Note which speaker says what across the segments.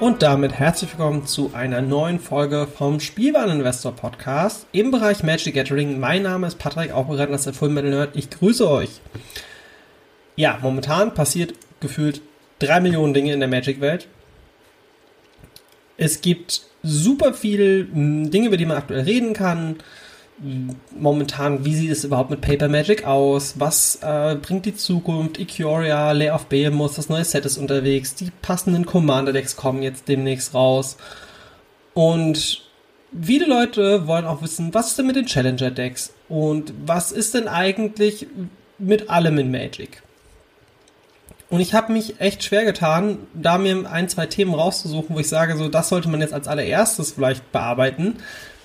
Speaker 1: Und damit herzlich willkommen zu einer neuen Folge vom Spielwareninvestor Podcast im Bereich Magic Gathering. Mein Name ist Patrick, auch bekannt als der Full Metal Nerd. Ich grüße euch. Ja, momentan passiert gefühlt drei Millionen Dinge in der Magic-Welt. Es gibt super viel hm, Dinge, über die man aktuell reden kann momentan, wie sieht es überhaupt mit Paper Magic aus? Was äh, bringt die Zukunft? Ikoria, Layer of Behemoth, das neue Set ist unterwegs. Die passenden Commander-Decks kommen jetzt demnächst raus. Und viele Leute wollen auch wissen, was ist denn mit den Challenger-Decks? Und was ist denn eigentlich mit allem in Magic? Und ich habe mich echt schwer getan, da mir ein, zwei Themen rauszusuchen, wo ich sage, so, das sollte man jetzt als allererstes vielleicht bearbeiten,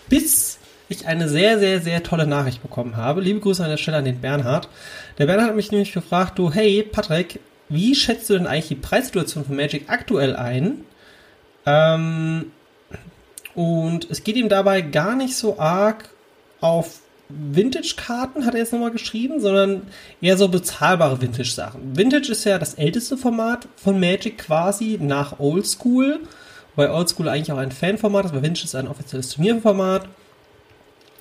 Speaker 1: bis ich eine sehr, sehr, sehr tolle Nachricht bekommen habe. Liebe Grüße an der Stelle an den Bernhard. Der Bernhard hat mich nämlich gefragt, du, hey, Patrick, wie schätzt du denn eigentlich die Preissituation von Magic aktuell ein? Ähm, und es geht ihm dabei gar nicht so arg auf Vintage-Karten, hat er jetzt nochmal geschrieben, sondern eher so bezahlbare Vintage-Sachen. Vintage ist ja das älteste Format von Magic quasi nach Oldschool, weil Oldschool eigentlich auch ein Fanformat ist, aber Vintage ist ein offizielles Turnierformat.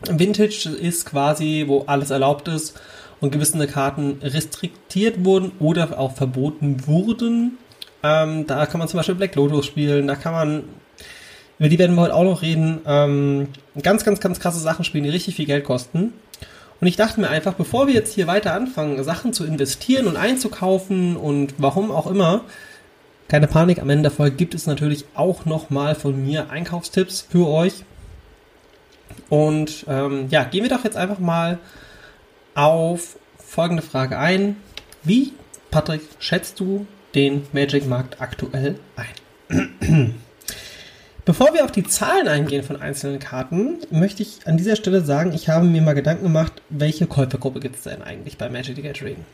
Speaker 1: Vintage ist quasi, wo alles erlaubt ist und gewisse Karten restriktiert wurden oder auch verboten wurden. Ähm, da kann man zum Beispiel Black Lotus spielen, da kann man Über die werden wir heute auch noch reden. Ähm, ganz, ganz, ganz krasse Sachen spielen, die richtig viel Geld kosten. Und ich dachte mir einfach, bevor wir jetzt hier weiter anfangen, Sachen zu investieren und einzukaufen und warum auch immer, keine Panik, am Ende der Folge gibt es natürlich auch nochmal von mir Einkaufstipps für euch. Und ähm, ja, gehen wir doch jetzt einfach mal auf folgende Frage ein. Wie, Patrick, schätzt du den Magic-Markt aktuell ein? Bevor wir auf die Zahlen eingehen von einzelnen Karten, möchte ich an dieser Stelle sagen, ich habe mir mal Gedanken gemacht, welche Käufergruppe gibt es denn eigentlich bei Magic the Gathering?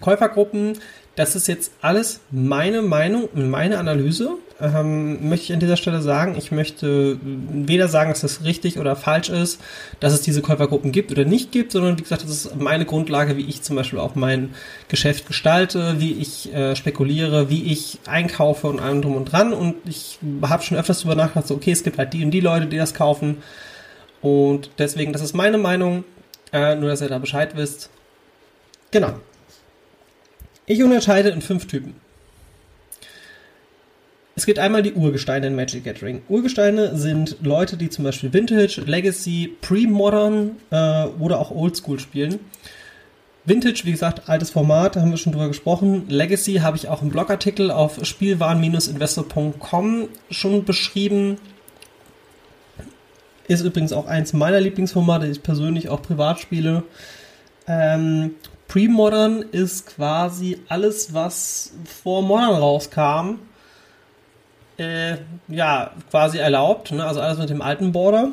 Speaker 1: Käufergruppen, das ist jetzt alles meine Meinung und meine Analyse. Ähm, möchte ich an dieser Stelle sagen, ich möchte weder sagen, dass das richtig oder falsch ist, dass es diese Käufergruppen gibt oder nicht gibt, sondern wie gesagt, das ist meine Grundlage, wie ich zum Beispiel auch mein Geschäft gestalte, wie ich äh, spekuliere, wie ich einkaufe und allem drum und dran. Und ich habe schon öfters darüber nachgedacht, so, okay, es gibt halt die und die Leute, die das kaufen. Und deswegen, das ist meine Meinung, äh, nur dass ihr da Bescheid wisst. Genau. Ich unterscheide in fünf Typen. Es gibt einmal die Urgesteine in Magic Gathering. Urgesteine sind Leute, die zum Beispiel Vintage, Legacy, Pre-Modern äh, oder auch Oldschool spielen. Vintage, wie gesagt, altes Format, da haben wir schon drüber gesprochen. Legacy habe ich auch im Blogartikel auf spielwaren-investor.com schon beschrieben. Ist übrigens auch eins meiner Lieblingsformate, die ich persönlich auch privat spiele. Ähm, Pre-Modern ist quasi alles, was vor Modern rauskam, äh, ja, quasi erlaubt. Ne? Also alles mit dem alten Border.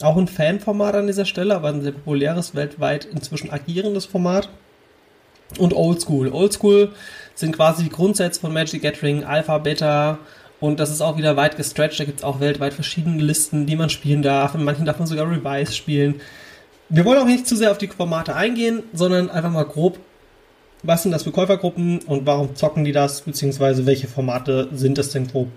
Speaker 1: Auch ein Fanformat an dieser Stelle, aber ein sehr populäres, weltweit inzwischen agierendes Format. Und Oldschool. Oldschool sind quasi die Grundsätze von Magic Gathering, Alpha, Beta, und das ist auch wieder weit gestretched. Da gibt es auch weltweit verschiedene Listen, die man spielen darf. In manchen darf man sogar Revise spielen. Wir wollen auch nicht zu sehr auf die Formate eingehen, sondern einfach mal grob, was sind das für Käufergruppen und warum zocken die das, beziehungsweise welche Formate sind das denn grob?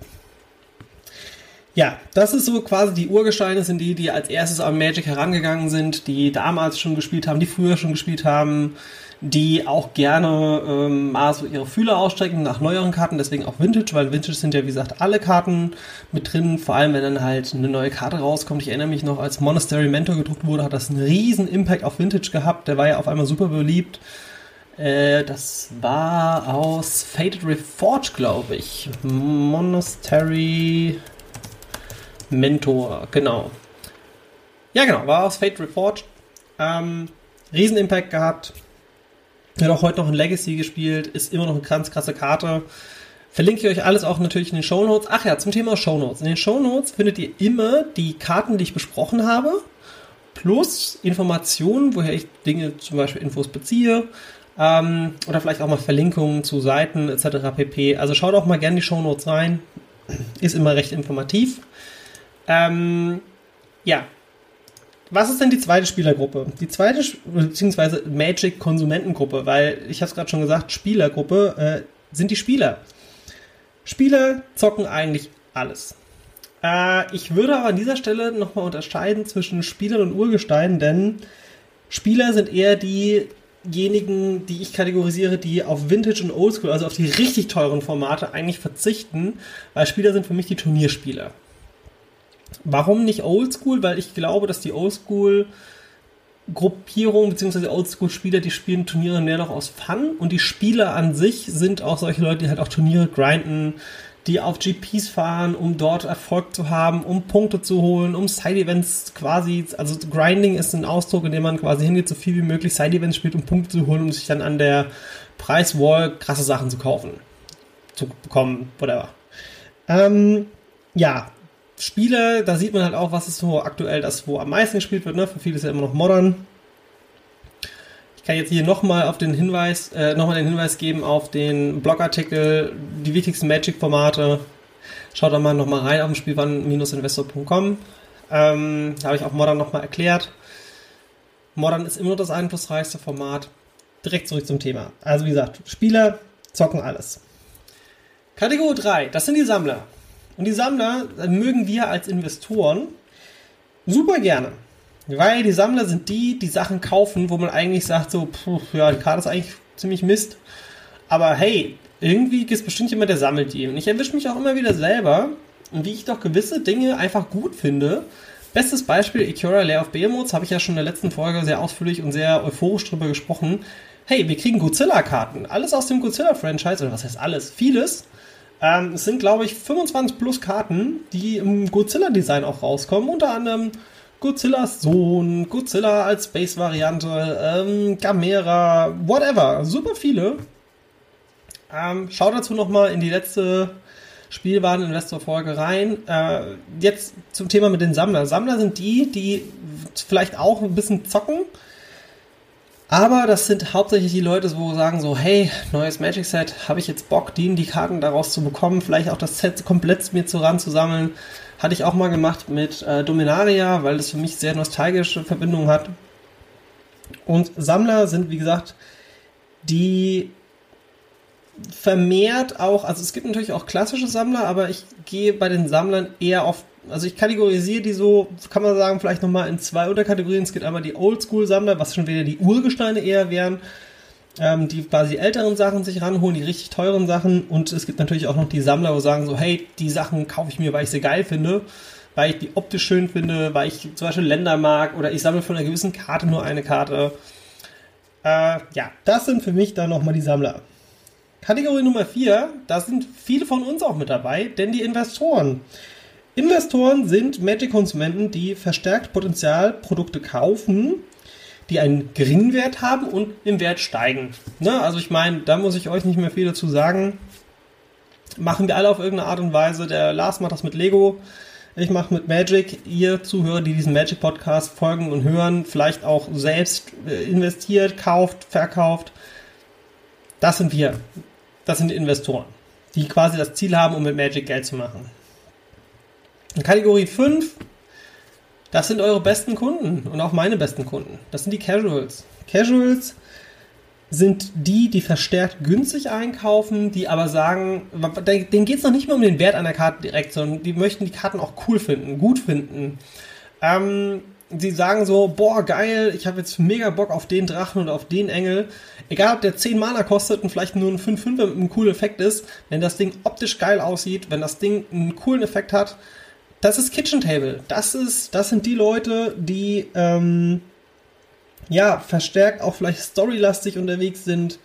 Speaker 1: Ja, das ist so quasi die Urgesteine sind die, die als erstes an Magic herangegangen sind, die damals schon gespielt haben, die früher schon gespielt haben, die auch gerne ähm, mal so ihre Fühler ausstrecken nach neueren Karten, deswegen auch Vintage, weil Vintage sind ja wie gesagt alle Karten mit drin, vor allem wenn dann halt eine neue Karte rauskommt. Ich erinnere mich noch, als Monastery Mentor gedruckt wurde, hat das einen riesen Impact auf Vintage gehabt, der war ja auf einmal super beliebt. Äh, das war aus Fated Reforged, glaube ich. Monastery Mentor, genau. Ja, genau, war aus Fate Reforged. Ähm, riesen Impact gehabt, hat auch heute noch ein Legacy gespielt, ist immer noch eine ganz krasse Karte. Verlinke ich euch alles auch natürlich in den Show Notes. Ach ja, zum Thema Show Notes. In den Show Notes findet ihr immer die Karten, die ich besprochen habe, plus Informationen, woher ich Dinge, zum Beispiel Infos beziehe, ähm, oder vielleicht auch mal Verlinkungen zu Seiten etc. pp. Also schaut auch mal gerne die Show Notes rein. Ist immer recht informativ. Ähm, ja, was ist denn die zweite Spielergruppe? Die zweite, beziehungsweise Magic-Konsumentengruppe, weil ich habe es gerade schon gesagt, Spielergruppe äh, sind die Spieler. Spieler zocken eigentlich alles. Äh, ich würde aber an dieser Stelle nochmal unterscheiden zwischen Spielern und Urgestein, denn Spieler sind eher diejenigen, die ich kategorisiere, die auf Vintage und Oldschool, also auf die richtig teuren Formate eigentlich verzichten, weil Spieler sind für mich die Turnierspieler. Warum nicht Oldschool? Weil ich glaube, dass die Oldschool Gruppierung bzw. Oldschool-Spieler, die spielen Turniere mehr noch aus Fun und die Spieler an sich sind auch solche Leute, die halt auch Turniere grinden, die auf GPs fahren, um dort Erfolg zu haben, um Punkte zu holen, um Side-Events quasi, also Grinding ist ein Ausdruck, in dem man quasi hingeht, so viel wie möglich Side-Events spielt, um Punkte zu holen, um sich dann an der Preiswall krasse Sachen zu kaufen, zu bekommen, whatever. Ähm, ja, Spiele, da sieht man halt auch, was ist so aktuell das, wo am meisten gespielt wird. Ne? Für viele ist ja immer noch Modern. Ich kann jetzt hier nochmal auf den Hinweis, äh, nochmal den Hinweis geben auf den Blogartikel, die wichtigsten Magic-Formate. Schaut da mal nochmal rein auf dem Spielwaren-investor.com. Ähm, da habe ich auch Modern nochmal erklärt. Modern ist immer noch das einflussreichste Format. Direkt zurück zum Thema. Also wie gesagt, Spieler zocken alles. Kategorie 3, das sind die Sammler. Und die Sammler mögen wir als Investoren super gerne. Weil die Sammler sind die, die Sachen kaufen, wo man eigentlich sagt, so, puh, ja, die Karte ist eigentlich ziemlich Mist. Aber hey, irgendwie gibt es bestimmt jemand, der sammelt die. Und ich erwische mich auch immer wieder selber, wie ich doch gewisse Dinge einfach gut finde. Bestes Beispiel, Ikora Lair of Behemoths, habe ich ja schon in der letzten Folge sehr ausführlich und sehr euphorisch drüber gesprochen. Hey, wir kriegen Godzilla-Karten. Alles aus dem Godzilla-Franchise, oder was heißt alles? Vieles. Ähm, es sind, glaube ich, 25 plus Karten, die im Godzilla-Design auch rauskommen. Unter anderem Godzillas Sohn, Godzilla als Space-Variante, ähm, Gamera, whatever. Super viele. Ähm, schau dazu nochmal in die letzte Spielwaren-Investor-Folge rein. Äh, jetzt zum Thema mit den Sammlern. Sammler sind die, die vielleicht auch ein bisschen zocken, aber das sind hauptsächlich die Leute, wo sagen so, hey, neues Magic Set, habe ich jetzt Bock, die, die Karten daraus zu bekommen, vielleicht auch das Set komplett mir zu ran zu sammeln. Hatte ich auch mal gemacht mit äh, Dominaria, weil das für mich sehr nostalgische Verbindungen hat. Und Sammler sind, wie gesagt, die vermehrt auch, also es gibt natürlich auch klassische Sammler, aber ich gehe bei den Sammlern eher auf, also ich kategorisiere die so, kann man sagen, vielleicht nochmal in zwei Unterkategorien. Es gibt einmal die Oldschool-Sammler, was schon wieder die Urgesteine eher wären, ähm, die quasi älteren Sachen sich ranholen, die richtig teuren Sachen. Und es gibt natürlich auch noch die Sammler, wo sagen so, hey, die Sachen kaufe ich mir, weil ich sie geil finde, weil ich die optisch schön finde, weil ich zum Beispiel Länder mag oder ich sammle von einer gewissen Karte nur eine Karte. Äh, ja, das sind für mich dann nochmal die Sammler. Kategorie Nummer 4, da sind viele von uns auch mit dabei, denn die Investoren. Investoren sind Magic-Konsumenten, die verstärkt Potenzialprodukte kaufen, die einen geringen Wert haben und im Wert steigen. Ne? Also ich meine, da muss ich euch nicht mehr viel dazu sagen. Machen wir alle auf irgendeine Art und Weise. Der Lars macht das mit Lego. Ich mache mit Magic. Ihr Zuhörer, die diesen Magic-Podcast folgen und hören, vielleicht auch selbst äh, investiert, kauft, verkauft. Das sind wir. Das sind Investoren, die quasi das Ziel haben, um mit Magic Geld zu machen. Kategorie 5, das sind eure besten Kunden und auch meine besten Kunden. Das sind die Casuals. Casuals sind die, die verstärkt günstig einkaufen, die aber sagen, denen geht es noch nicht mehr um den Wert einer Karte direkt, sondern die möchten die Karten auch cool finden, gut finden. Ähm, sie sagen so, boah, geil, ich habe jetzt mega Bock auf den Drachen und auf den Engel. Egal, ob der 10 Mana kostet und vielleicht nur ein 5-5 mit einem coolen Effekt ist, wenn das Ding optisch geil aussieht, wenn das Ding einen coolen Effekt hat, das ist Kitchen Table. Das ist, das sind die Leute, die ähm, ja verstärkt auch vielleicht storylastig unterwegs sind.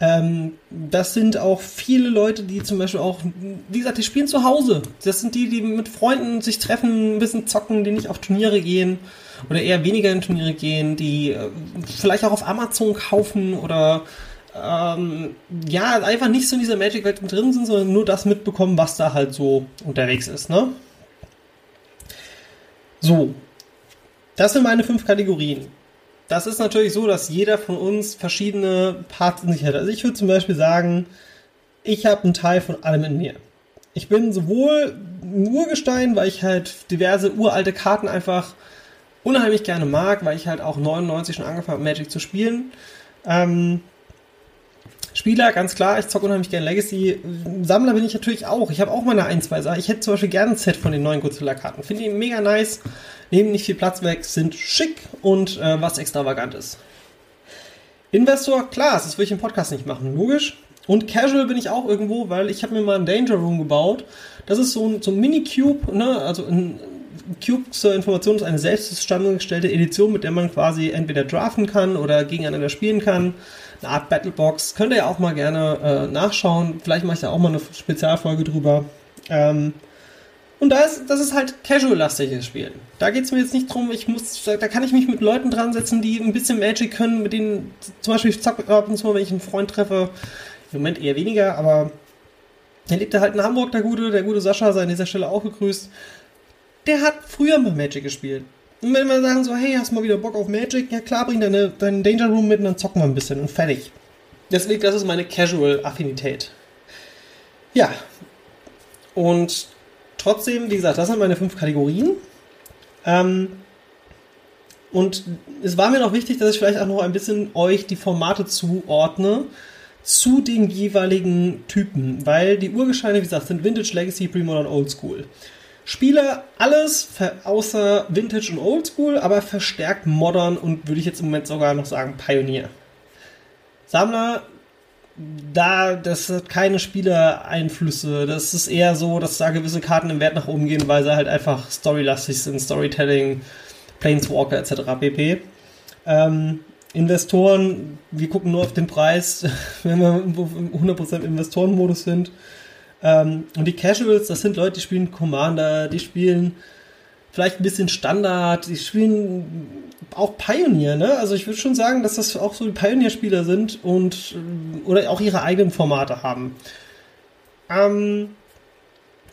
Speaker 1: Ähm, das sind auch viele Leute, die zum Beispiel auch, wie gesagt, die spielen zu Hause. Das sind die, die mit Freunden sich treffen, ein bisschen zocken, die nicht auf Turniere gehen oder eher weniger in Turniere gehen, die äh, vielleicht auch auf Amazon kaufen oder ähm, ja, einfach nicht so in dieser Magic-Welt drin sind, sondern nur das mitbekommen, was da halt so unterwegs ist, ne? So. Das sind meine fünf Kategorien das ist natürlich so, dass jeder von uns verschiedene Parts in sich hat. Also ich würde zum Beispiel sagen, ich habe einen Teil von allem in mir. Ich bin sowohl ein Urgestein, weil ich halt diverse uralte Karten einfach unheimlich gerne mag, weil ich halt auch 99 schon angefangen habe, Magic zu spielen. Ähm, Spieler, ganz klar, ich zocke unheimlich gerne Legacy. Sammler bin ich natürlich auch. Ich habe auch meine ein, zwei Sachen. Ich hätte zum Beispiel gerne ein Set von den neuen Godzilla-Karten. Finde ich mega nice nehmen nicht viel Platz weg, sind schick und äh, was extravagantes. Investor, klar, das würde ich im Podcast nicht machen, logisch. Und Casual bin ich auch irgendwo, weil ich habe mir mal einen Danger Room gebaut. Das ist so ein, so ein Mini-Cube, ne? also ein Cube zur Information ist eine selbst zusammengestellte Edition, mit der man quasi entweder draften kann oder gegeneinander spielen kann. Eine Art Battlebox. Könnt ihr ja auch mal gerne äh, nachschauen. Vielleicht mache ich da auch mal eine Spezialfolge drüber. Ähm, und da ist, das ist halt casual-lastiges Spiel. Da geht es mir jetzt nicht drum, ich muss, da, kann ich mich mit Leuten dran setzen, die ein bisschen Magic können, mit denen, zum Beispiel, ich zock ab und zu wenn ich einen Freund treffe, im Moment eher weniger, aber der lebt halt in Hamburg, der gute, der gute Sascha, sei an dieser Stelle auch gegrüßt. Der hat früher mal Magic gespielt. Und wenn wir sagen so, hey, hast du mal wieder Bock auf Magic? Ja klar, bring deine, deinen Danger Room mit und dann zocken wir ein bisschen und fertig. Deswegen, das ist meine Casual-Affinität. Ja. Und trotzdem, wie gesagt, das sind meine fünf Kategorien. Ähm, und es war mir noch wichtig, dass ich vielleicht auch noch ein bisschen euch die Formate zuordne zu den jeweiligen Typen, weil die Urgescheine, wie gesagt, sind Vintage, Legacy, Pre-Modern, Oldschool. Spiele alles außer Vintage und Oldschool, aber verstärkt Modern und würde ich jetzt im Moment sogar noch sagen Pioneer. Sammler da, das hat keine Spielereinflüsse. Das ist eher so, dass da gewisse Karten im Wert nach oben gehen, weil sie halt einfach storylastig sind, Storytelling, Planeswalker etc. pp. Ähm, Investoren, wir gucken nur auf den Preis, wenn wir im 100% Investorenmodus sind. Ähm, und die Casuals, das sind Leute, die spielen Commander, die spielen vielleicht ein bisschen Standard, die spielen auch Pioneer, ne? Also ich würde schon sagen, dass das auch so die Pioneer-Spieler sind und oder auch ihre eigenen Formate haben. Ähm,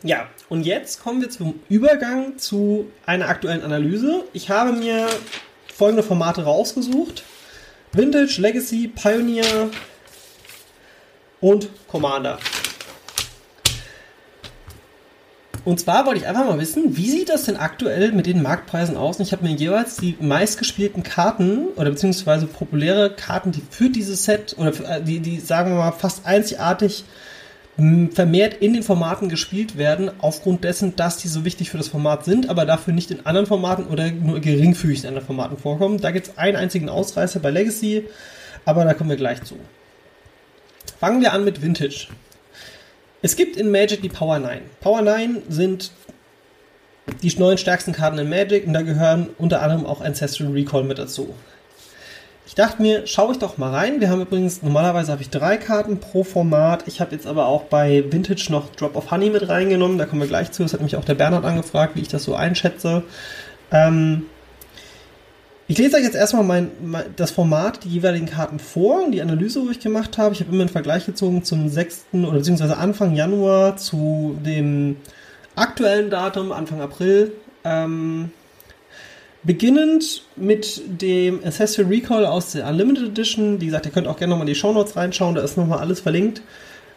Speaker 1: ja, und jetzt kommen wir zum Übergang zu einer aktuellen Analyse. Ich habe mir folgende Formate rausgesucht. Vintage, Legacy, Pioneer und Commander. Und zwar wollte ich einfach mal wissen, wie sieht das denn aktuell mit den Marktpreisen aus? Und ich habe mir jeweils die meistgespielten Karten oder beziehungsweise populäre Karten, die für dieses Set oder für, äh, die, die sagen wir mal fast einzigartig vermehrt in den Formaten gespielt werden, aufgrund dessen, dass die so wichtig für das Format sind, aber dafür nicht in anderen Formaten oder nur geringfügig in anderen Formaten vorkommen. Da gibt es einen einzigen Ausreißer bei Legacy, aber da kommen wir gleich zu. Fangen wir an mit Vintage. Es gibt in Magic die Power 9. Power 9 sind die neun stärksten Karten in Magic und da gehören unter anderem auch Ancestral Recall mit dazu. Ich dachte mir, schaue ich doch mal rein. Wir haben übrigens, normalerweise habe ich drei Karten pro Format. Ich habe jetzt aber auch bei Vintage noch Drop of Honey mit reingenommen. Da kommen wir gleich zu. Das hat mich auch der Bernhard angefragt, wie ich das so einschätze. Ähm, ich lese euch jetzt erstmal mein, mein, das Format, die jeweiligen Karten vor die Analyse, wo ich gemacht habe. Ich habe immer einen Vergleich gezogen zum 6. oder beziehungsweise Anfang Januar zu dem aktuellen Datum, Anfang April. Ähm, beginnend mit dem Ancestral Recall aus der Unlimited Edition. Wie gesagt, ihr könnt auch gerne nochmal in die Show Notes reinschauen, da ist nochmal alles verlinkt.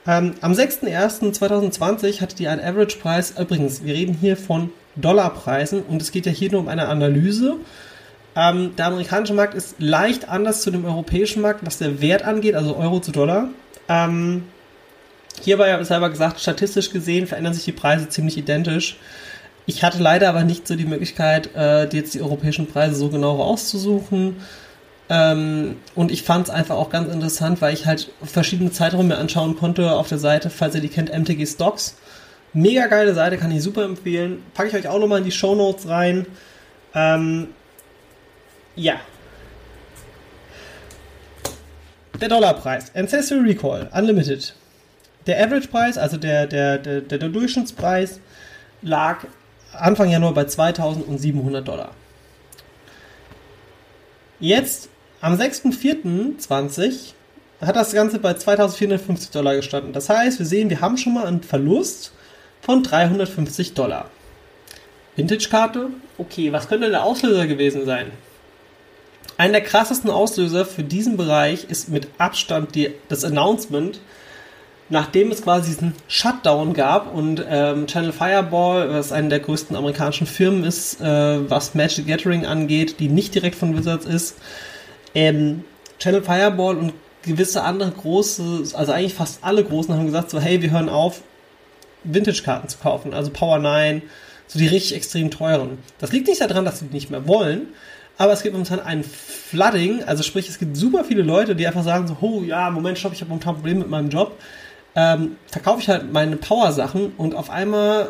Speaker 1: Ähm, am 6.01.2020 hatte die einen Average-Preis, übrigens, wir reden hier von Dollarpreisen und es geht ja hier nur um eine Analyse ähm, der amerikanische Markt ist leicht anders zu dem europäischen Markt, was der Wert angeht, also Euro zu Dollar. Ähm, hier war ja selber gesagt, statistisch gesehen verändern sich die Preise ziemlich identisch. Ich hatte leider aber nicht so die Möglichkeit, äh, jetzt die europäischen Preise so genau rauszusuchen. Ähm, und ich fand es einfach auch ganz interessant, weil ich halt verschiedene Zeiträume anschauen konnte auf der Seite, falls ihr die kennt, MTG Stocks. Mega geile Seite, kann ich super empfehlen. Packe ich euch auch nochmal in die Show Notes rein. Ähm, ja. Der Dollarpreis. Ancestral Recall, Unlimited. Der Average-Preis, also der, der, der, der Durchschnittspreis, lag Anfang Januar bei 2700 Dollar. Jetzt, am 6.4.20 hat das Ganze bei 2450 Dollar gestanden. Das heißt, wir sehen, wir haben schon mal einen Verlust von 350 Dollar. Vintage-Karte? Okay, was könnte der Auslöser gewesen sein? Einer der krassesten Auslöser für diesen Bereich ist mit Abstand die, das Announcement, nachdem es quasi diesen Shutdown gab und ähm, Channel Fireball, was eine der größten amerikanischen Firmen ist, äh, was Magic Gathering angeht, die nicht direkt von Wizards ist, ähm, Channel Fireball und gewisse andere große, also eigentlich fast alle großen haben gesagt so, hey, wir hören auf, Vintage-Karten zu kaufen, also Power 9, so die richtig extrem teuren. Das liegt nicht daran, dass sie die nicht mehr wollen, aber es gibt momentan ein Flooding, also sprich, es gibt super viele Leute, die einfach sagen so, oh ja, Moment, stopp, ich habe momentan ein Problem mit meinem Job. Ähm, verkaufe ich halt meine Power-Sachen und auf einmal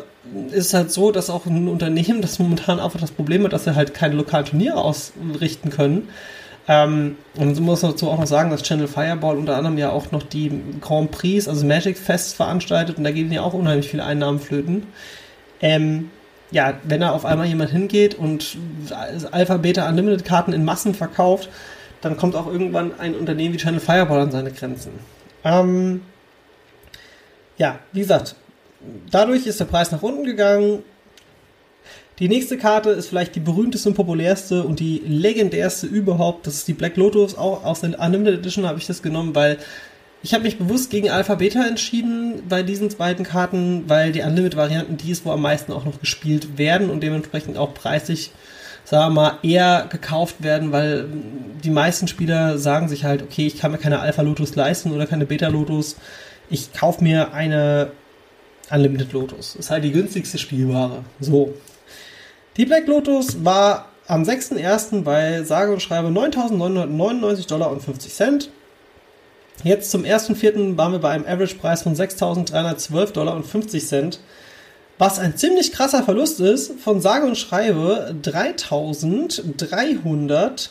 Speaker 1: ist es halt so, dass auch ein Unternehmen, das momentan einfach das Problem hat, dass sie halt keine lokalen Turniere ausrichten können. Ähm, und so muss man dazu auch noch sagen, dass Channel Fireball unter anderem ja auch noch die Grand Prix, also Magic Fest veranstaltet und da gehen ja auch unheimlich viele Einnahmen flöten. Ähm, ja, wenn da auf einmal jemand hingeht und Alpha, Beta Unlimited Karten in Massen verkauft, dann kommt auch irgendwann ein Unternehmen wie Channel Fireball an seine Grenzen. Ähm, ja, wie gesagt, dadurch ist der Preis nach unten gegangen. Die nächste Karte ist vielleicht die berühmteste und populärste und die legendärste überhaupt. Das ist die Black Lotus. Auch aus der Unlimited Edition habe ich das genommen, weil ich habe mich bewusst gegen Alpha Beta entschieden bei diesen beiden Karten, weil die Unlimited-Varianten die ist, wo am meisten auch noch gespielt werden und dementsprechend auch preislich, sagen wir mal, eher gekauft werden, weil die meisten Spieler sagen sich halt, okay, ich kann mir keine Alpha Lotus leisten oder keine Beta Lotus. Ich kaufe mir eine Unlimited Lotus. Ist halt die günstigste Spielware. So. Die Black Lotus war am 6.1. bei sage und schreibe 9.999 Dollar und 50 Cent. Jetzt zum 1.4. waren wir bei einem Average-Preis von 6.312 Dollar und 50 Cent. Was ein ziemlich krasser Verlust ist, von sage und schreibe 3.300,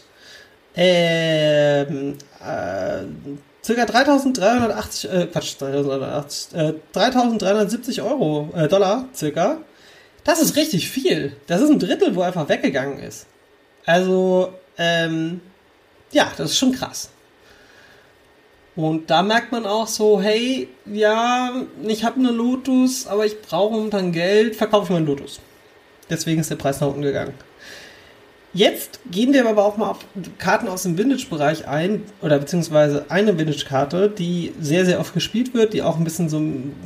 Speaker 1: ähm, äh, circa 3.380, äh, Quatsch, 3.380, äh, 3.370 Euro, äh, Dollar, circa. Das ist richtig viel. Das ist ein Drittel, wo einfach weggegangen ist. Also, ähm, ja, das ist schon krass. Und da merkt man auch so, hey, ja, ich habe eine Lotus, aber ich brauche momentan Geld, verkaufe ich meinen Lotus. Deswegen ist der Preis nach unten gegangen. Jetzt gehen wir aber auch mal auf Karten aus dem Vintage-Bereich ein, oder beziehungsweise eine Vintage-Karte, die sehr, sehr oft gespielt wird, die auch ein bisschen so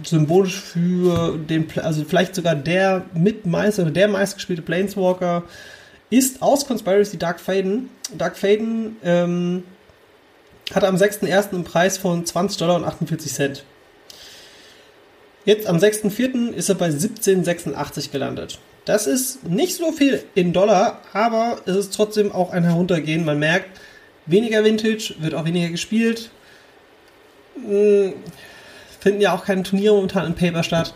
Speaker 1: symbolisch für den, also vielleicht sogar der mit meist oder der meistgespielte Planeswalker ist aus Conspiracy Dark Faden. Dark Faden ähm, hat am 6.1. einen Preis von 20 Dollar und 48 Cent. Jetzt am 6.4. ist er bei 17,86 gelandet. Das ist nicht so viel in Dollar, aber es ist trotzdem auch ein Heruntergehen. Man merkt, weniger Vintage, wird auch weniger gespielt. Hm, finden ja auch keine Turniere momentan in Paper statt.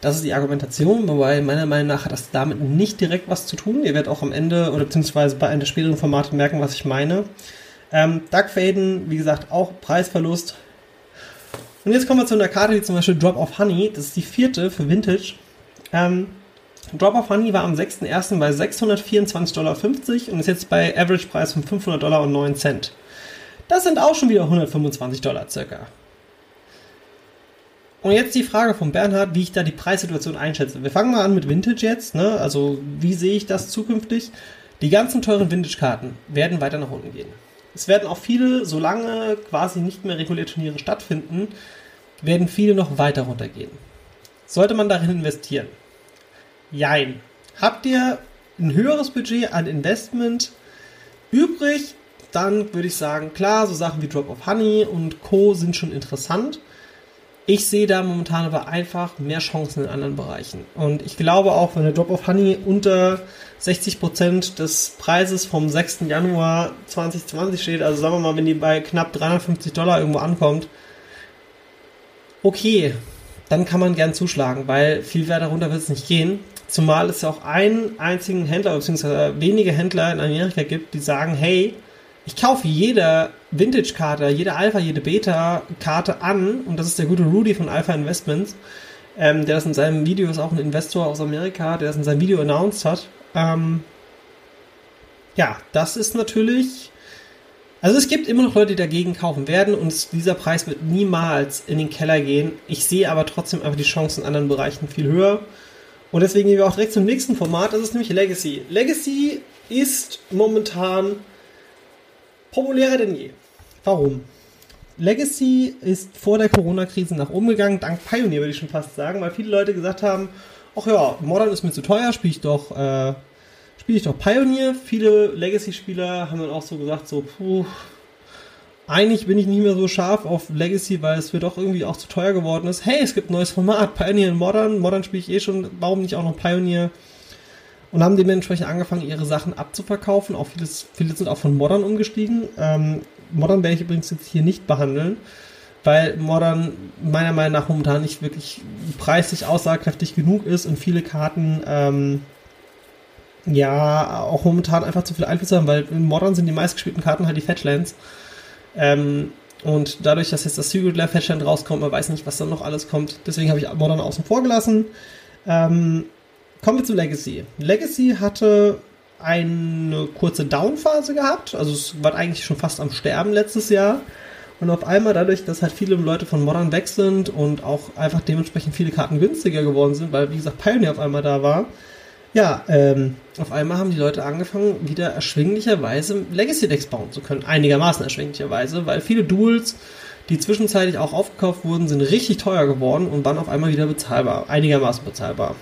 Speaker 1: Das ist die Argumentation, wobei meiner Meinung nach hat das damit nicht direkt was zu tun. Ihr werdet auch am Ende oder beziehungsweise bei einem der späteren Formate merken, was ich meine. Ähm, Duck Faden, wie gesagt, auch Preisverlust. Und jetzt kommen wir zu einer Karte wie zum Beispiel Drop of Honey. Das ist die vierte für Vintage. Ähm, Drop of Honey war am 6.1. bei 624,50 Dollar und ist jetzt bei Average Preis von 500 Dollar und 9 Cent. Das sind auch schon wieder 125 Dollar circa. Und jetzt die Frage von Bernhard, wie ich da die Preissituation einschätze. Wir fangen mal an mit Vintage jetzt. Ne? Also wie sehe ich das zukünftig? Die ganzen teuren Vintage-Karten werden weiter nach unten gehen. Es werden auch viele, solange quasi nicht mehr reguläre Turniere stattfinden, werden viele noch weiter runtergehen. Sollte man darin investieren? Jein. Habt ihr ein höheres Budget an Investment übrig, dann würde ich sagen, klar, so Sachen wie Drop of Honey und Co. sind schon interessant. Ich sehe da momentan aber einfach mehr Chancen in anderen Bereichen. Und ich glaube auch, wenn der Drop of Honey unter 60% des Preises vom 6. Januar 2020 steht, also sagen wir mal, wenn die bei knapp 350 Dollar irgendwo ankommt, okay, dann kann man gern zuschlagen, weil viel weiter runter wird es nicht gehen. Zumal es ja auch einen einzigen Händler, beziehungsweise wenige Händler in Amerika gibt, die sagen, hey, ich kaufe jede Vintage-Karte, jede Alpha, jede Beta-Karte an und das ist der gute Rudy von Alpha Investments, ähm, der das in seinem Video ist auch ein Investor aus Amerika, der das in seinem Video announced hat. Ähm, ja, das ist natürlich. Also es gibt immer noch Leute, die dagegen kaufen werden und dieser Preis wird niemals in den Keller gehen. Ich sehe aber trotzdem einfach die Chancen in anderen Bereichen viel höher. Und deswegen gehen wir auch direkt zum nächsten Format, das ist nämlich Legacy. Legacy ist momentan populärer denn je. Warum? Legacy ist vor der Corona-Krise nach oben gegangen, dank Pioneer würde ich schon fast sagen, weil viele Leute gesagt haben, ach ja, Modern ist mir zu teuer, spiele ich doch, äh, spiele ich doch Pioneer. Viele Legacy-Spieler haben dann auch so gesagt, so, puh, eigentlich bin ich nicht mehr so scharf auf Legacy, weil es mir doch irgendwie auch zu teuer geworden ist. Hey, es gibt ein neues Format, Pioneer in Modern. Modern spiele ich eh schon, warum nicht auch noch Pioneer? und haben dementsprechend angefangen, ihre Sachen abzuverkaufen. Auch vieles, viele sind auch von Modern umgestiegen. Ähm, Modern werde ich übrigens jetzt hier nicht behandeln, weil Modern meiner Meinung nach momentan nicht wirklich preislich aussagekräftig genug ist und viele Karten ähm, ja auch momentan einfach zu viel Einfluss haben, weil in Modern sind die meistgespielten Karten halt die Fetchlands. Ähm, und dadurch, dass jetzt das Secret Lair Fetchland rauskommt, man weiß nicht, was dann noch alles kommt. Deswegen habe ich Modern außen vor gelassen. Ähm, Kommen wir zu Legacy. Legacy hatte eine kurze Downphase gehabt, also es war eigentlich schon fast am Sterben letztes Jahr. Und auf einmal dadurch, dass halt viele Leute von Modern weg sind und auch einfach dementsprechend viele Karten günstiger geworden sind, weil wie gesagt Pioneer auf einmal da war, ja, ähm, auf einmal haben die Leute angefangen, wieder erschwinglicherweise Legacy-Decks bauen zu können. Einigermaßen erschwinglicherweise, weil viele Duels, die zwischenzeitlich auch aufgekauft wurden, sind richtig teuer geworden und waren auf einmal wieder bezahlbar. Einigermaßen bezahlbar.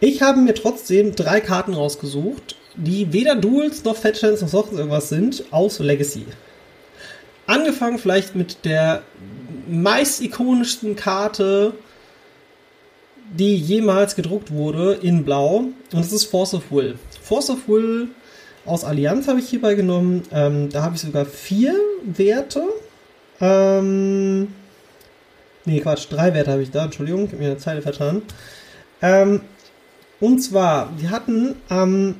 Speaker 1: Ich habe mir trotzdem drei Karten rausgesucht, die weder Duels noch Fetchlands noch sonst irgendwas sind, aus Legacy. Angefangen vielleicht mit der meist ikonischsten Karte, die jemals gedruckt wurde in Blau. Und das ist Force of Will. Force of Will aus Allianz habe ich hierbei genommen. Ähm, da habe ich sogar vier Werte. Ähm, nee, Quatsch, drei Werte habe ich da, Entschuldigung, ich habe mir eine Zeile vertan. Ähm, und zwar, wir hatten am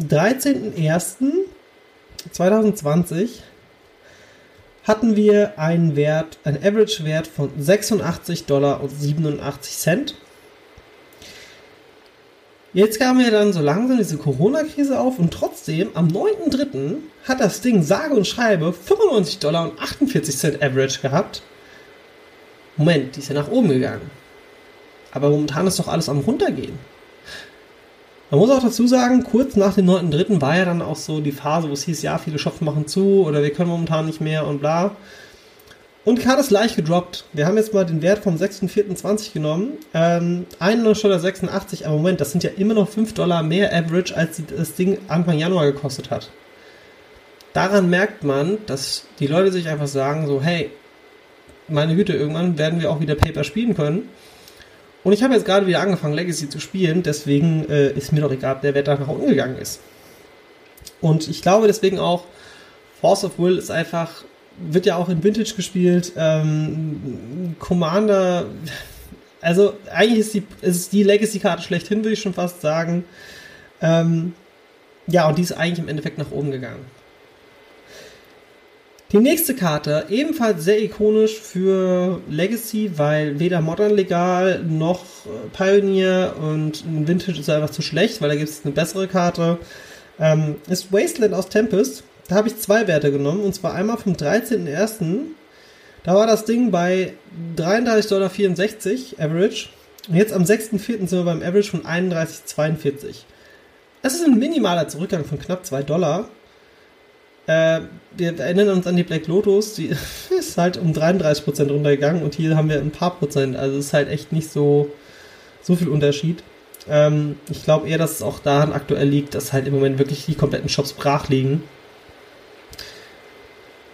Speaker 1: 13.01.2020 hatten wir einen Wert, einen Average-Wert von 86 Dollar und 87 Cent. Jetzt kam ja dann so langsam diese Corona-Krise auf und trotzdem am 9.3. hat das Ding sage und schreibe 95 Dollar und 48 Cent Average gehabt. Moment, die ist ja nach oben gegangen. Aber momentan ist doch alles am runtergehen. Man muss auch dazu sagen, kurz nach dem 9.3. war ja dann auch so die Phase, wo es hieß, ja, viele Shops machen zu oder wir können momentan nicht mehr und bla. Und Karte ist leicht gedroppt. Wir haben jetzt mal den Wert vom 6.4.20 genommen. Ähm, 91,86 Dollar, aber Moment, das sind ja immer noch 5 Dollar mehr Average, als das Ding Anfang Januar gekostet hat. Daran merkt man, dass die Leute sich einfach sagen, so, hey, meine Güte, irgendwann werden wir auch wieder Paper spielen können. Und ich habe jetzt gerade wieder angefangen, Legacy zu spielen, deswegen äh, ist mir doch egal, ob der Wert da nach unten gegangen ist. Und ich glaube deswegen auch, Force of Will ist einfach wird ja auch in Vintage gespielt. Ähm, Commander, also eigentlich ist die, ist die Legacy-Karte schlechthin, würde ich schon fast sagen. Ähm, ja, und die ist eigentlich im Endeffekt nach oben gegangen. Die nächste Karte, ebenfalls sehr ikonisch für Legacy, weil weder Modern legal noch Pioneer und Vintage ist einfach zu schlecht, weil da gibt es eine bessere Karte, ähm, ist Wasteland aus Tempest. Da habe ich zwei Werte genommen und zwar einmal vom 13.01. Da war das Ding bei 33,64 Dollar Average. Und jetzt am 6.04. sind wir beim Average von 31,42. Das ist ein minimaler Zurückgang von knapp 2 Dollar. Äh, wir erinnern uns an die Black Lotus, die ist halt um 33% runtergegangen und hier haben wir ein paar Prozent. Also es ist halt echt nicht so, so viel Unterschied. Ähm, ich glaube eher, dass es auch daran aktuell liegt, dass halt im Moment wirklich die kompletten Shops brach liegen.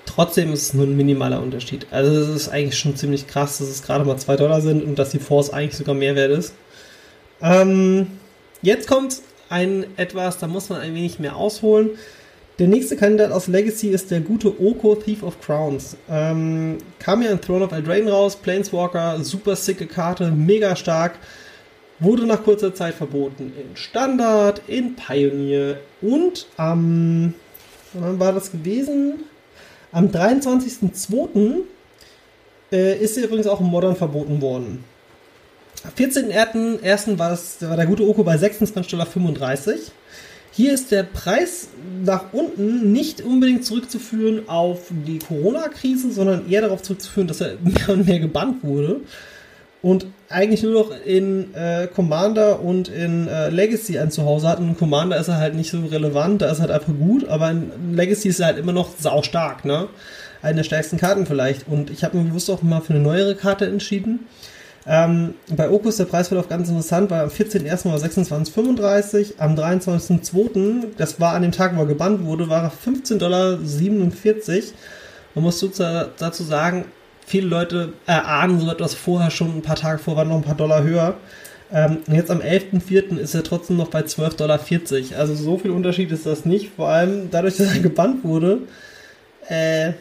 Speaker 1: Trotzdem ist es nur ein minimaler Unterschied. Also es ist eigentlich schon ziemlich krass, dass es gerade mal 2 Dollar sind und dass die Force eigentlich sogar mehr wert ist. Ähm, jetzt kommt ein etwas, da muss man ein wenig mehr ausholen. Der nächste Kandidat aus Legacy ist der gute Oko Thief of Crowns. Ähm, kam ja in Throne of Eldraine raus, Planeswalker, super sicke Karte, mega stark. Wurde nach kurzer Zeit verboten in Standard, in Pioneer und am, wann war das gewesen? Am 23.02. Äh, ist sie übrigens auch im Modern verboten worden. Am 14.01. war, war der gute Oko bei 26,35 Dollar. Hier ist der Preis nach unten nicht unbedingt zurückzuführen auf die Corona-Krise, sondern eher darauf zurückzuführen, dass er mehr und mehr gebannt wurde und eigentlich nur noch in äh, Commander und in äh, Legacy ein Zuhause hat. Und in Commander ist er halt nicht so relevant, da ist er halt einfach gut, aber in Legacy ist er halt immer noch sau stark, ne? Eine der stärksten Karten vielleicht. Und ich habe mir bewusst auch mal für eine neuere Karte entschieden. Ähm, bei Okus der Preisverlauf ganz interessant, weil am 14.01. war 26,35, am 23.02., das war an dem Tag, wo er gebannt wurde, war er 15,47 Dollar. Man muss dazu sagen, viele Leute erahnen so etwas vorher schon, ein paar Tage vor waren noch ein paar Dollar höher. Ähm, jetzt am 11.04. ist er trotzdem noch bei 12,40 Dollar. Also so viel Unterschied ist das nicht. Vor allem dadurch, dass er gebannt wurde, äh,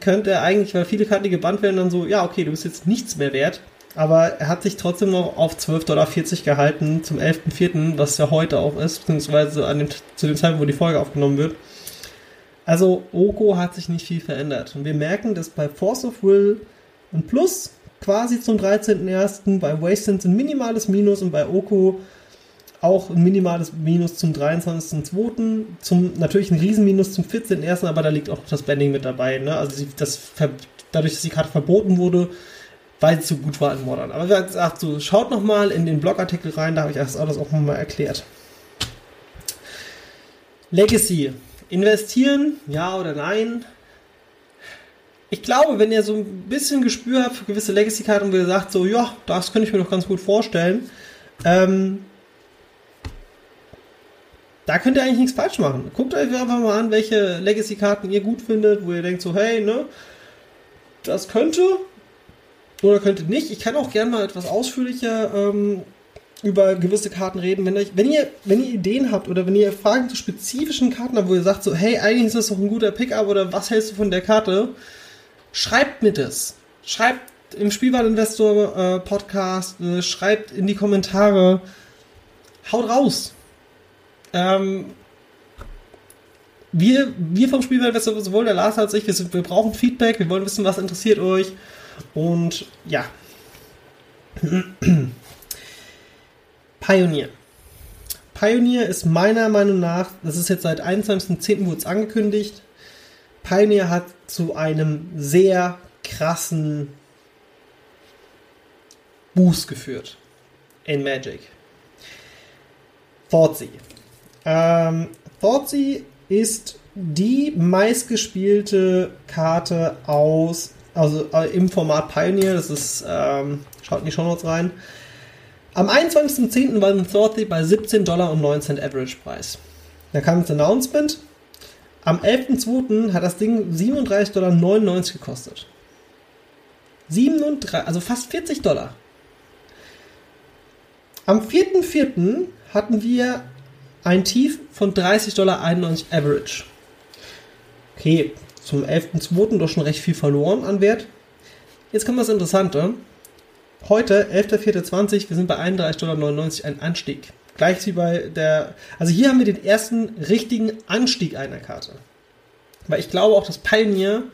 Speaker 1: könnte er eigentlich, weil viele Karten, die gebannt werden, dann so, ja, okay, du bist jetzt nichts mehr wert. Aber er hat sich trotzdem noch auf 12,40 Dollar gehalten zum 11.04., was ja heute auch ist, beziehungsweise an dem, zu dem Zeitpunkt, wo die Folge aufgenommen wird. Also Oko hat sich nicht viel verändert. Und wir merken, dass bei Force of Will ein Plus quasi zum 13.01., bei Wastelands ein minimales Minus und bei Oko auch ein minimales Minus zum 23.02., zum natürlich ein Riesenminus zum 14.01., aber da liegt auch das Banding mit dabei. Ne? Also das, dadurch, dass die Karte verboten wurde, weil sie so gut war in Modern. Aber wie gesagt, so, schaut nochmal in den Blogartikel rein, da habe ich das alles auch nochmal erklärt. Legacy. Investieren, ja oder nein? Ich glaube, wenn ihr so ein bisschen Gespür habt für gewisse Legacy-Karten und ihr sagt so, ja, das könnte ich mir doch ganz gut vorstellen, ähm, da könnt ihr eigentlich nichts falsch machen. Guckt euch einfach mal an, welche Legacy-Karten ihr gut findet, wo ihr denkt so, hey, ne, das könnte oder könnte nicht. Ich kann auch gerne mal etwas ausführlicher ähm, über gewisse Karten reden. Wenn, euch, wenn, ihr, wenn ihr Ideen habt oder wenn ihr Fragen zu spezifischen Karten habt, wo ihr sagt so, hey, eigentlich ist das doch ein guter Pickup oder was hältst du von der Karte, schreibt mir das. Schreibt im Spielwareninvestor äh, Podcast, äh, schreibt in die Kommentare, haut raus. Ähm, wir, wir vom Spielwareninvestor, sowohl der Lars als ich, wir, sind, wir brauchen Feedback, wir wollen wissen, was interessiert euch. Und ja. Pioneer. Pioneer ist meiner Meinung nach, das ist jetzt seit 21.10. wurde es angekündigt, Pioneer hat zu einem sehr krassen Boost geführt in Magic. Thoughtsea. Ähm, Thoughtsea ist die meistgespielte Karte aus, also äh, im Format Pioneer. Das ist, ähm, schaut in die Show Notes rein. Am 21.10. war Thoughtsea bei 17 Dollar und 9 Cent Average Preis. Da kam das Announcement. Am 11.2. hat das Ding 37,99 Dollar gekostet. 37, also fast 40 Dollar. Am 4.4. hatten wir ein Tief von 30,91 Dollar Average. Okay, zum 11.2. doch schon recht viel verloren an Wert. Jetzt kommt das Interessante. Heute, 11.04.20, wir sind bei 31,99 Dollar ein Anstieg. Gleich wie bei der. Also hier haben wir den ersten richtigen Anstieg einer Karte. Weil ich glaube auch, dass Pioneer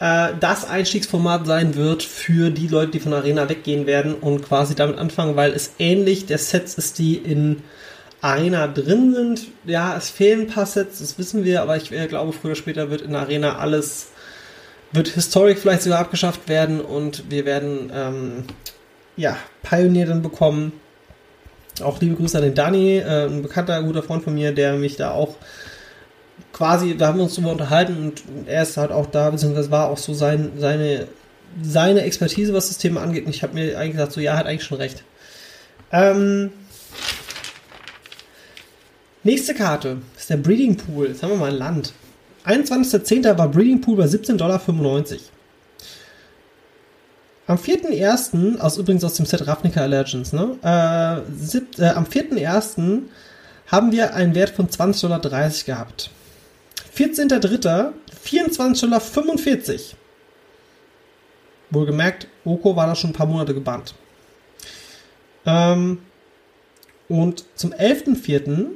Speaker 1: äh, das Einstiegsformat sein wird für die Leute, die von Arena weggehen werden und quasi damit anfangen, weil es ähnlich der Sets ist, die in Arena drin sind. Ja, es fehlen ein paar Sets, das wissen wir, aber ich äh, glaube, früher oder später wird in Arena alles, wird Historic vielleicht sogar abgeschafft werden und wir werden, ähm, ja, Pioneer dann bekommen. Auch liebe Grüße an den Dani, äh, ein bekannter, guter Freund von mir, der mich da auch quasi, da haben wir uns drüber unterhalten und er ist halt auch da, beziehungsweise war auch so sein, seine, seine Expertise, was das Thema angeht. Und ich habe mir eigentlich gesagt, so ja, hat eigentlich schon recht. Ähm, nächste Karte ist der Breeding Pool. Jetzt haben wir mal ein Land. 21.10. war Breeding Pool bei 17,95 Dollar. Am 4.1., aus übrigens aus dem Set Ravnica Legends, ne? Äh, äh, am 4.1. haben wir einen Wert von 20,30 Dollar gehabt. 14.03. 24,45 Dollar. Wohlgemerkt, Oko war da schon ein paar Monate gebannt. Ähm, und zum 11.04.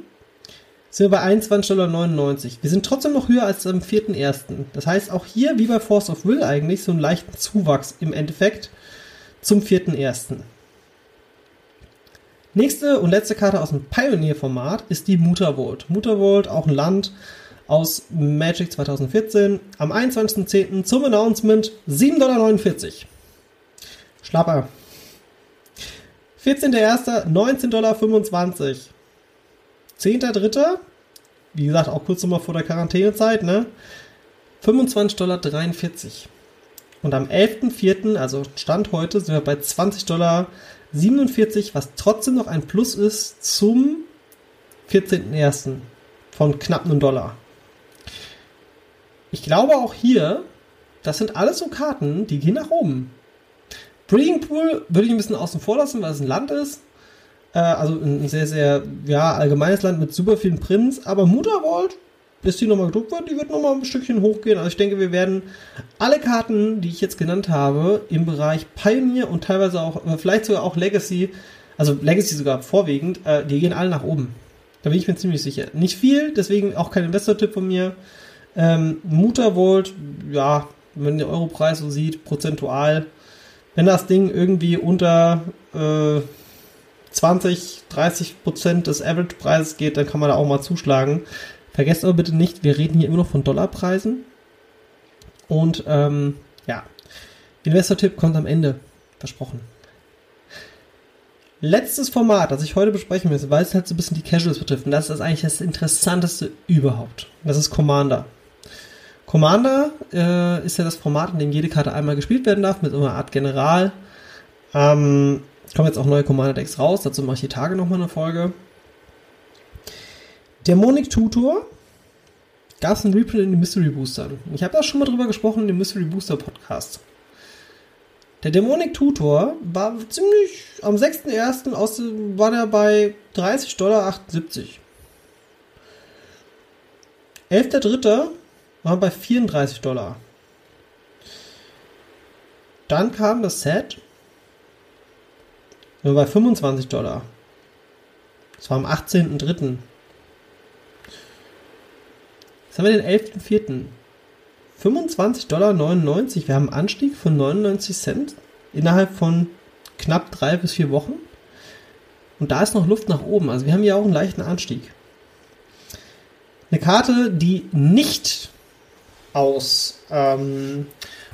Speaker 1: sind wir bei 21,99 Dollar. Wir sind trotzdem noch höher als am 4.01. Das heißt, auch hier, wie bei Force of Will eigentlich, so einen leichten Zuwachs im Endeffekt zum 4.01. Nächste und letzte Karte aus dem Pioneer-Format ist die Muttervolt. Muttervolt, auch ein Land, aus Magic 2014 am 21.10. zum Announcement 7,49 Dollar. Schlapper. 14.01. 19,25 Dollar. 10.03. Wie gesagt, auch kurz nochmal vor der Quarantänezeit, ne? 25,43 Dollar. Und am 11.04., also Stand heute, sind wir bei 20,47 Dollar, was trotzdem noch ein Plus ist zum 14.01. von knapp einem Dollar. Ich glaube auch hier, das sind alles so Karten, die gehen nach oben. Breeding Pool würde ich ein bisschen außen vor lassen, weil es ein Land ist. Äh, also ein sehr, sehr, ja, allgemeines Land mit super vielen Prints. Aber Mutterwald, bis die nochmal gedruckt wird, die wird nochmal ein Stückchen hochgehen. Also ich denke, wir werden alle Karten, die ich jetzt genannt habe, im Bereich Pioneer und teilweise auch, äh, vielleicht sogar auch Legacy, also Legacy sogar vorwiegend, äh, die gehen alle nach oben. Da bin ich mir ziemlich sicher. Nicht viel, deswegen auch kein Investor-Tipp von mir. Ähm, Muttervolt, ja, wenn man den Europreis so sieht, prozentual, wenn das Ding irgendwie unter äh, 20, 30 Prozent des Average-Preises geht, dann kann man da auch mal zuschlagen. Vergesst aber bitte nicht, wir reden hier immer noch von Dollarpreisen. Und ähm, ja, Investor-Tipp kommt am Ende. Versprochen. Letztes Format, das ich heute besprechen möchte, weil es halt so ein bisschen die Casuals betrifft. Und das ist eigentlich das Interessanteste überhaupt. Das ist Commander. Commander äh, ist ja das Format, in dem jede Karte einmal gespielt werden darf, mit so einer Art General. Ähm, kommen jetzt auch neue Commander-Decks raus, dazu mache ich die Tage nochmal eine Folge. Dämonik Tutor gab es einen Reprint in den Mystery Boostern. Ich habe da schon mal drüber gesprochen in dem Mystery Booster Podcast. Der Demonic Tutor war ziemlich am 6.1. aus war der bei 30,78 Dollar. 11.3. war bei 34 Dollar. Dann kam das Set. Nur bei 25 Dollar. Das war am 18.3. Jetzt haben wir den 11.4. 25,99 Dollar. Wir haben einen Anstieg von 99 Cent innerhalb von knapp drei bis vier Wochen. Und da ist noch Luft nach oben. Also wir haben hier auch einen leichten Anstieg. Eine Karte, die nicht aus ähm,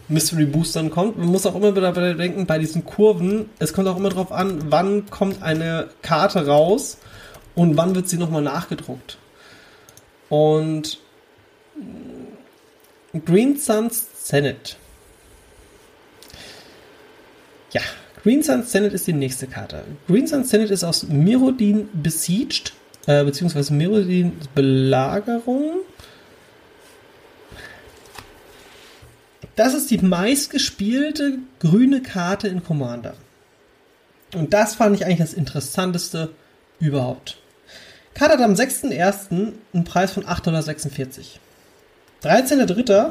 Speaker 1: Mystery Boostern kommt. Man muss auch immer wieder denken, bei diesen Kurven, es kommt auch immer darauf an, wann kommt eine Karte raus und wann wird sie nochmal nachgedruckt. Und Green Suns Senate. Ja, Green Suns Senate ist die nächste Karte. Green Suns Senate ist aus Mirodin besieged, äh, beziehungsweise Mirodin Belagerung. Das ist die meistgespielte grüne Karte in Commander. Und das fand ich eigentlich das Interessanteste überhaupt. Karte hat am 6.1. einen Preis von 8,46 Dollar. 13.3.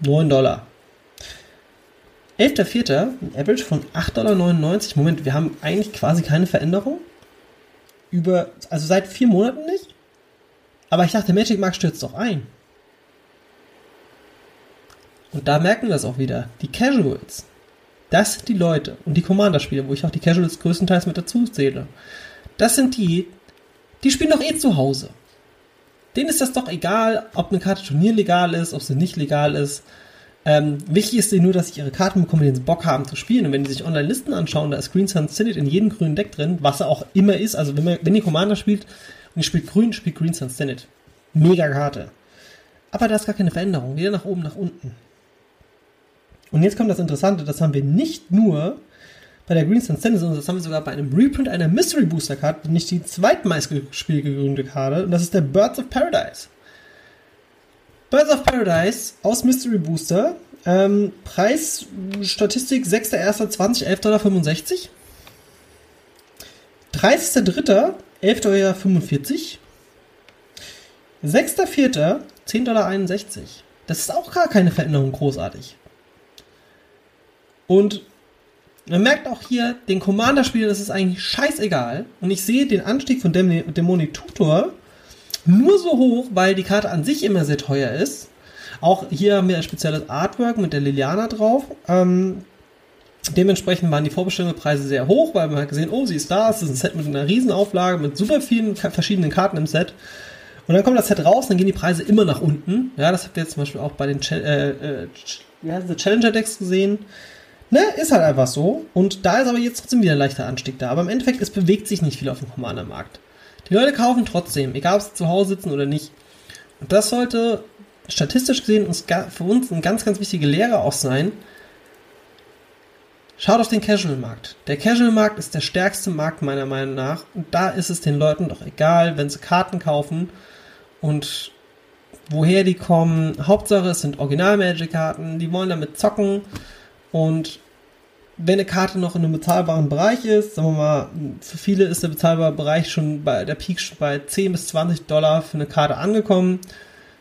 Speaker 1: 9 Dollar. 11.4. ein Average von 8,99 Dollar. Moment, wir haben eigentlich quasi keine Veränderung. Über, also seit vier Monaten nicht. Aber ich dachte, Magic Mark stürzt doch ein. Und da merken wir es auch wieder. Die Casuals, das sind die Leute und die Commander-Spieler, wo ich auch die Casuals größtenteils mit dazu zähle. Das sind die, die spielen doch eh zu Hause. Denen ist das doch egal, ob eine Karte turnierlegal ist, ob sie nicht legal ist. Ähm, wichtig ist denen nur, dass sie ihre Karten bekommen, die sie Bock haben zu spielen. Und wenn die sich Online-Listen anschauen, da ist Green Sun Senate in jedem grünen Deck drin, was er auch immer ist. Also wenn, man, wenn ihr Commander spielt und ihr spielt grün, spielt Green Sun Senate. Mega Karte. Aber da ist gar keine Veränderung. Weder nach oben, nach unten. Und jetzt kommt das Interessante, das haben wir nicht nur bei der Green Sun Senate, sondern das haben wir sogar bei einem Reprint einer Mystery Booster Card, nicht die zweitmeistgespielte grüne Karte, und das ist der Birds of Paradise. Birds of Paradise aus Mystery Booster. Ähm, Preis, Statistik 6.1.20, 11,65 Dollar. 30.3., 11,45 Dollar. 6.4., 10,61 Dollar. Das ist auch gar keine Veränderung großartig. Und man merkt auch hier, den Commander-Spielern ist es eigentlich scheißegal. Und ich sehe den Anstieg von Dem Demonic Tutor nur so hoch, weil die Karte an sich immer sehr teuer ist. Auch hier haben wir ein spezielles Artwork mit der Liliana drauf. Ähm, dementsprechend waren die Vorbestellungspreise sehr hoch, weil man hat gesehen, oh, sie ist da, es ist ein Set mit einer Riesenauflage, mit super vielen verschiedenen Karten im Set. Und dann kommt das Set raus, dann gehen die Preise immer nach unten. Ja, das habt ihr jetzt zum Beispiel auch bei den Ch äh, äh, Challenger Decks gesehen. Ne, ist halt einfach so. Und da ist aber jetzt trotzdem wieder ein leichter Anstieg da. Aber im Endeffekt, es bewegt sich nicht viel auf dem Commander-Markt. Die Leute kaufen trotzdem, egal ob sie zu Hause sitzen oder nicht. Und das sollte statistisch gesehen uns für uns eine ganz, ganz wichtige Lehre auch sein. Schaut auf den Casual-Markt. Der Casual-Markt ist der stärkste Markt meiner Meinung nach. Und da ist es den Leuten doch egal, wenn sie Karten kaufen und woher die kommen. Hauptsache, es sind Original-Magic-Karten. Die wollen damit zocken. Und wenn eine Karte noch in einem bezahlbaren Bereich ist, sagen wir mal, für viele ist der bezahlbare Bereich schon bei der Peak schon bei 10 bis 20 Dollar für eine Karte angekommen.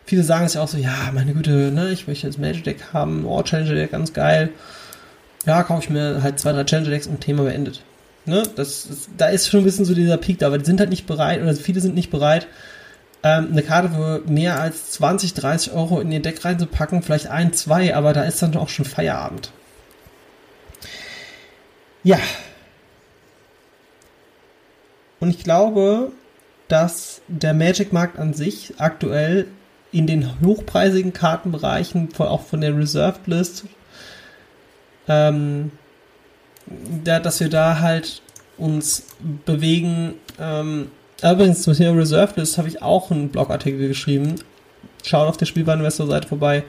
Speaker 1: Viele sagen es ja auch so, ja, meine Güte, ne, ich möchte jetzt Magic Deck haben, oh, Challenger Deck, ganz geil. Ja, kaufe ich mir halt zwei, drei Challenger Decks und Thema beendet. Ne, das, das, da ist schon ein bisschen so dieser Peak da, aber die sind halt nicht bereit, oder viele sind nicht bereit, ähm, eine Karte für mehr als 20, 30 Euro in ihr Deck reinzupacken, vielleicht ein, zwei, aber da ist dann auch schon Feierabend. Ja. Und ich glaube, dass der Magic-Markt an sich aktuell in den hochpreisigen Kartenbereichen, auch von der Reserved List, ähm, da, dass wir da halt uns bewegen. Ähm, übrigens zum Thema Reserved List habe ich auch einen Blogartikel geschrieben. Schaut auf der Spielwareninvestor-Seite vorbei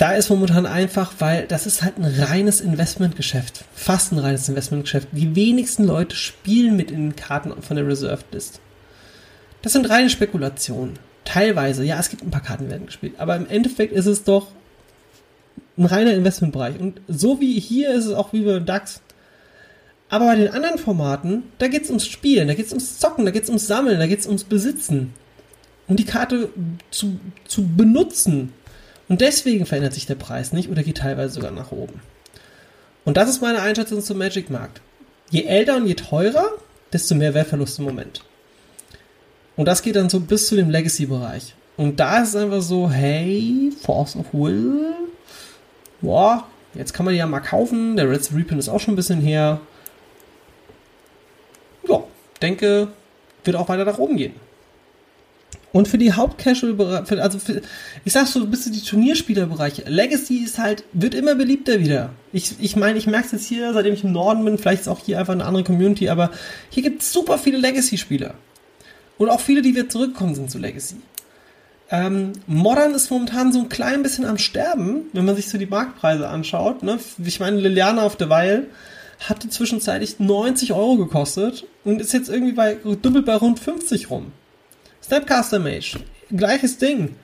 Speaker 1: da ist momentan einfach, weil das ist halt ein reines Investmentgeschäft. Fast ein reines Investmentgeschäft. Die wenigsten Leute spielen mit in den Karten von der Reserved List. Das sind reine Spekulationen. Teilweise, ja, es gibt ein paar Karten, die werden gespielt. Aber im Endeffekt ist es doch ein reiner Investmentbereich. Und so wie hier ist es auch wie bei DAX. Aber bei den anderen Formaten, da geht es ums Spielen, da geht es ums Zocken, da geht es ums Sammeln, da geht es ums Besitzen. Und die Karte zu, zu benutzen. Und deswegen verändert sich der Preis nicht oder geht teilweise sogar nach oben. Und das ist meine Einschätzung zum Magic-Markt. Je älter und je teurer, desto mehr Wertverlust im Moment. Und das geht dann so bis zu dem Legacy-Bereich. Und da ist es einfach so, hey, Force of Will, boah, jetzt kann man die ja mal kaufen. Der Red Reprint ist auch schon ein bisschen her. Ja, denke, wird auch weiter nach oben gehen. Und für die Hauptcasual-Bereiche, also für, ich sag so ein bisschen die Turnierspielerbereiche. Legacy ist halt, wird immer beliebter wieder. Ich, ich meine, ich merke es jetzt hier, seitdem ich im Norden bin, vielleicht ist auch hier einfach eine andere Community, aber hier gibt es super viele Legacy-Spieler. Und auch viele, die wieder zurückgekommen sind zu Legacy. Ähm, Modern ist momentan so ein klein bisschen am Sterben, wenn man sich so die Marktpreise anschaut. Ne? Ich meine, Liliana auf der Weil hatte zwischenzeitlich 90 Euro gekostet und ist jetzt irgendwie bei, dümpelt bei rund 50 rum. Snapcaster Mage, gleiches Ding.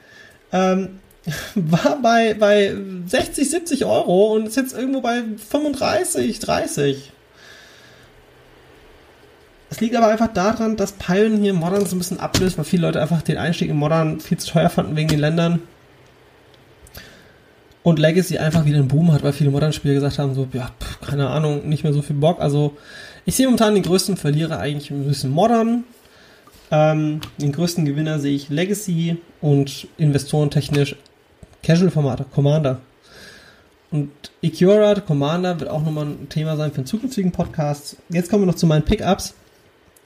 Speaker 1: Ähm, war bei, bei 60, 70 Euro und ist jetzt irgendwo bei 35, 30. Es liegt aber einfach daran, dass Pyron hier Modern so ein bisschen ablöst, weil viele Leute einfach den Einstieg in Modern viel zu teuer fanden wegen den Ländern. Und Legacy einfach wieder einen Boom hat, weil viele Modern-Spieler gesagt haben, so, ja, pff, keine Ahnung, nicht mehr so viel Bock. Also, ich sehe momentan den größten Verlierer eigentlich ein bisschen Modern. Ähm, den größten Gewinner sehe ich Legacy und investorentechnisch Casual-Formate, Commander. Und Ikura, Commander, wird auch nochmal ein Thema sein für einen zukünftigen Podcast. Jetzt kommen wir noch zu meinen Pickups.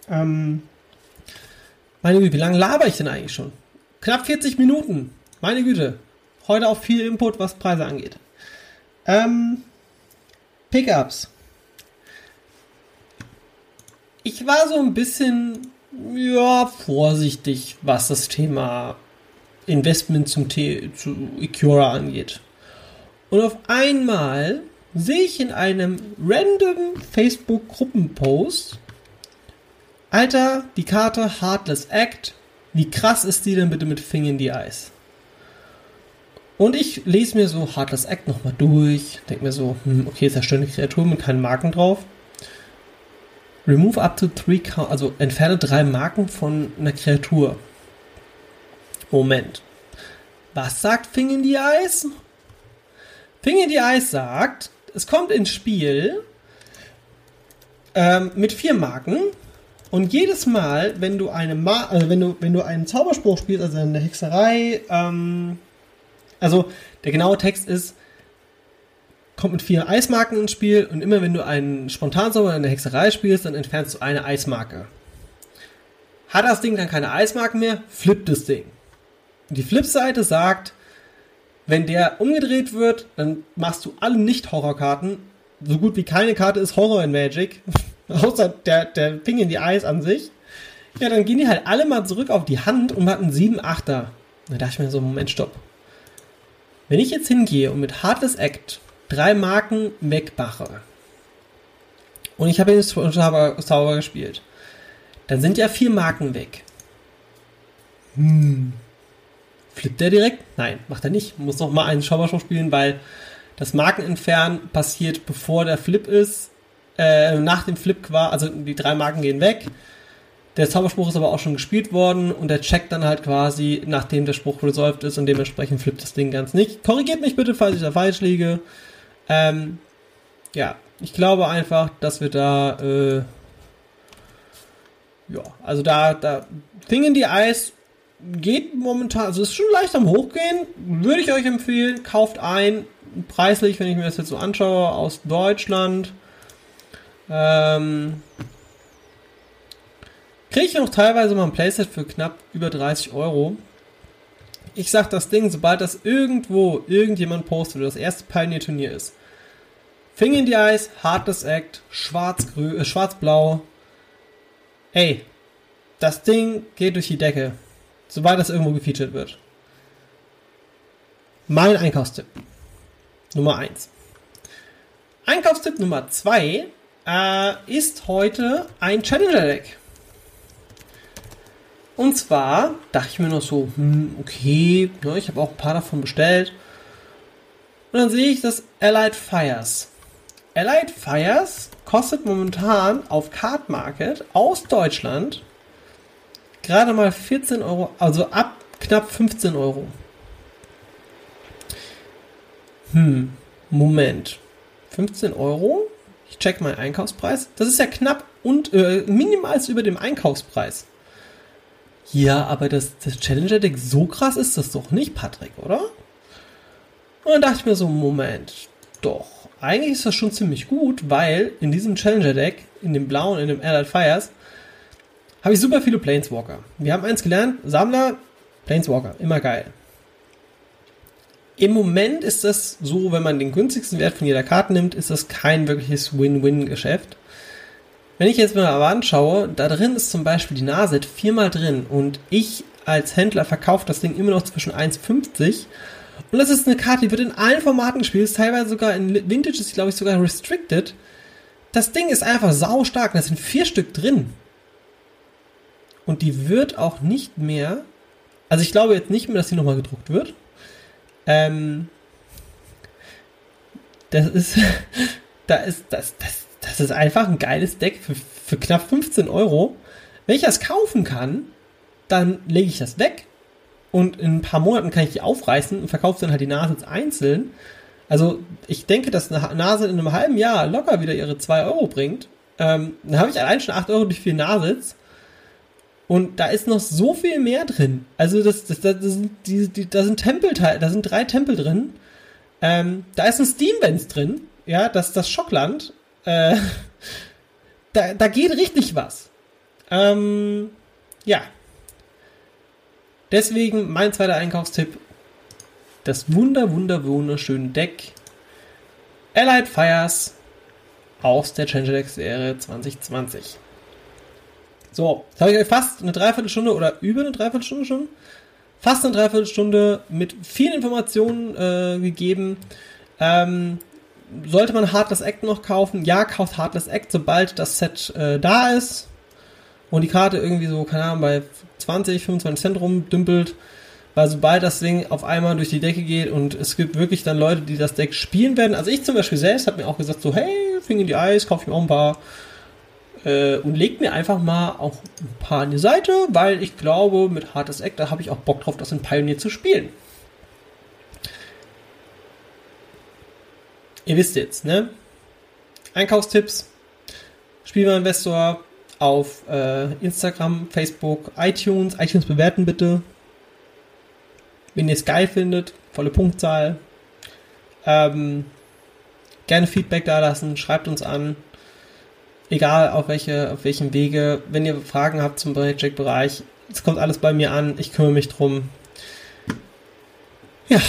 Speaker 1: Ähm, meine Güte, wie lange laber ich denn eigentlich schon? Knapp 40 Minuten. Meine Güte. Heute auch viel Input, was Preise angeht. Ähm, Pickups. Ich war so ein bisschen ja, vorsichtig, was das Thema Investment zum T zu Ikura angeht. Und auf einmal sehe ich in einem random Facebook-Gruppenpost, Alter, die Karte Heartless Act, wie krass ist die denn bitte mit Fing in the Eyes? Und ich lese mir so Heartless Act nochmal durch, denke mir so, hm, okay, ist ja schöne Kreatur mit keinen Marken drauf. Remove up to three, also entferne drei Marken von einer Kreatur. Moment. Was sagt Fing in the Eyes? Fing in the Eyes sagt, es kommt ins Spiel ähm, mit vier Marken und jedes Mal, wenn du eine Ma also wenn du wenn du einen Zauberspruch spielst, also eine Hexerei, ähm, also der genaue Text ist kommt mit vier Eismarken ins Spiel und immer wenn du einen Spontanzauber oder eine Hexerei spielst, dann entfernst du eine Eismarke. Hat das Ding dann keine Eismarken mehr, flippt das Ding. Die Flipseite sagt, wenn der umgedreht wird, dann machst du alle Nicht-Horror-Karten. So gut wie keine Karte ist Horror in Magic. Außer der, der Ping in die Eis an sich. Ja, dann gehen die halt alle mal zurück auf die Hand und hatten 7 8er. Da dachte ich mir so, Moment, stopp. Wenn ich jetzt hingehe und mit Heartless Act drei Marken wegbache und ich habe den Zauber, Zauber gespielt, dann sind ja vier Marken weg. Hm. Flippt der direkt? Nein, macht er nicht. Muss noch mal einen Zauberspruch spielen, weil das Markenentfernen passiert bevor der Flip ist. Äh, nach dem Flip quasi, also die drei Marken gehen weg. Der Zauberspruch ist aber auch schon gespielt worden und der checkt dann halt quasi, nachdem der Spruch resolved ist und dementsprechend flippt das Ding ganz nicht. Korrigiert mich bitte, falls ich da falsch liege. Ähm, ja, ich glaube einfach, dass wir da, äh, ja, also da, da, Thing in die Eis geht momentan, also ist schon leicht am Hochgehen, würde ich euch empfehlen, kauft ein, preislich, wenn ich mir das jetzt so anschaue, aus Deutschland, ähm, kriege ich noch teilweise mal ein Playset für knapp über 30 Euro. Ich sag das Ding, sobald das irgendwo irgendjemand postet das erste Pioneer-Turnier ist, Finger in die Eis, hartes Act, schwarz-grün, äh, schwarz-blau. Ey, das Ding geht durch die Decke, sobald das irgendwo gefeatured wird. Mein Einkaufstipp. Nummer 1. Einkaufstipp Nummer 2 äh, ist heute ein Challenger-Deck. Und zwar dachte ich mir noch so, hm, okay, ne, ich habe auch ein paar davon bestellt. Und dann sehe ich das Allied Fires. Allied Fires kostet momentan auf Card Market aus Deutschland gerade mal 14 Euro, also ab knapp 15 Euro. Hm, Moment. 15 Euro? Ich check meinen Einkaufspreis. Das ist ja knapp und äh, minimal über dem Einkaufspreis. Ja, aber das, das Challenger Deck so krass ist das doch nicht, Patrick, oder? Und dann dachte ich mir so, Moment, doch, eigentlich ist das schon ziemlich gut, weil in diesem Challenger Deck, in dem blauen, in dem Allied Fires, habe ich super viele Planeswalker. Wir haben eins gelernt, Sammler, Planeswalker, immer geil. Im Moment ist das so, wenn man den günstigsten Wert von jeder Karte nimmt, ist das kein wirkliches Win-Win-Geschäft. Wenn ich jetzt mal aber anschaue, da drin ist zum Beispiel die Naset viermal drin und ich als Händler verkaufe das Ding immer noch zwischen 1,50 und das ist eine Karte, die wird in allen Formaten gespielt, teilweise sogar in Vintage ist glaube ich sogar restricted. Das Ding ist einfach sau stark, da sind vier Stück drin. Und die wird auch nicht mehr, also ich glaube jetzt nicht mehr, dass die nochmal gedruckt wird. Ähm, das ist, da ist, das, das, das ist einfach ein geiles Deck für, für knapp 15 Euro. Wenn ich das kaufen kann, dann lege ich das weg und in ein paar Monaten kann ich die aufreißen und verkaufe dann halt die Nase einzeln. Also ich denke, dass eine Nase in einem halben Jahr locker wieder ihre 2 Euro bringt. Ähm, dann habe ich allein schon 8 Euro durch vier Nasitz. Und da ist noch so viel mehr drin. Also das, das, das, das sind, die, die, da sind Tempelteile, da sind drei Tempel drin. Ähm, da ist ein Steam-Benz drin. Ja, das das Schockland. Äh, da, da geht richtig was. Ähm, ja. Deswegen mein zweiter Einkaufstipp. Das wunder, wunder, wunderschöne Deck. Allied Fires aus der Changer Deck Serie 2020. So, jetzt habe ich euch fast eine Dreiviertelstunde oder über eine Dreiviertelstunde schon, fast eine Dreiviertelstunde mit vielen Informationen äh, gegeben. Ähm, sollte man Heartless Act noch kaufen? Ja, kauft Heartless Act, sobald das Set äh, da ist und die Karte irgendwie so, keine Ahnung, bei 20, 25 Cent rumdümpelt. Weil sobald das Ding auf einmal durch die Decke geht und es gibt wirklich dann Leute, die das Deck spielen werden. Also ich zum Beispiel selbst habe mir auch gesagt, so, hey, Finger in die Eis, kaufe ich mir auch ein paar äh, und legt mir einfach mal auch ein paar an die Seite, weil ich glaube, mit Hartes Eck, da habe ich auch Bock drauf, das in Pioneer zu spielen. Ihr wisst jetzt, ne? Einkaufstipps, Spielwareninvestor auf äh, Instagram, Facebook, iTunes. iTunes bewerten bitte. Wenn ihr es geil findet, volle Punktzahl. Ähm, gerne Feedback da lassen, schreibt uns an egal auf welche, auf welchem Wege, wenn ihr Fragen habt zum Magic-Bereich, es kommt alles bei mir an, ich kümmere mich drum. Ja,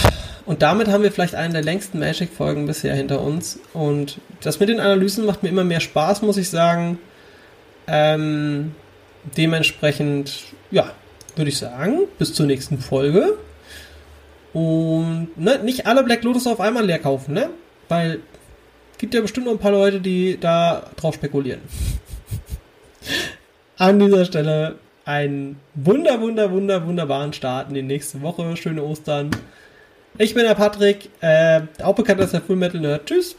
Speaker 1: und damit haben wir vielleicht eine der längsten Magic-Folgen bisher hinter uns. Und das mit den Analysen macht mir immer mehr Spaß, muss ich sagen. Ähm, dementsprechend, ja, würde ich sagen, bis zur nächsten Folge. Und ne, nicht alle Black Lotus auf einmal leer kaufen, ne? Weil gibt ja bestimmt noch ein paar Leute, die da drauf spekulieren. An dieser Stelle einen wunder, wunder, wunder, wunderbaren Start in die nächste Woche. Schöne Ostern. Ich bin der Patrick, äh, auch bekannt als der Full Metal Nerd. Tschüss.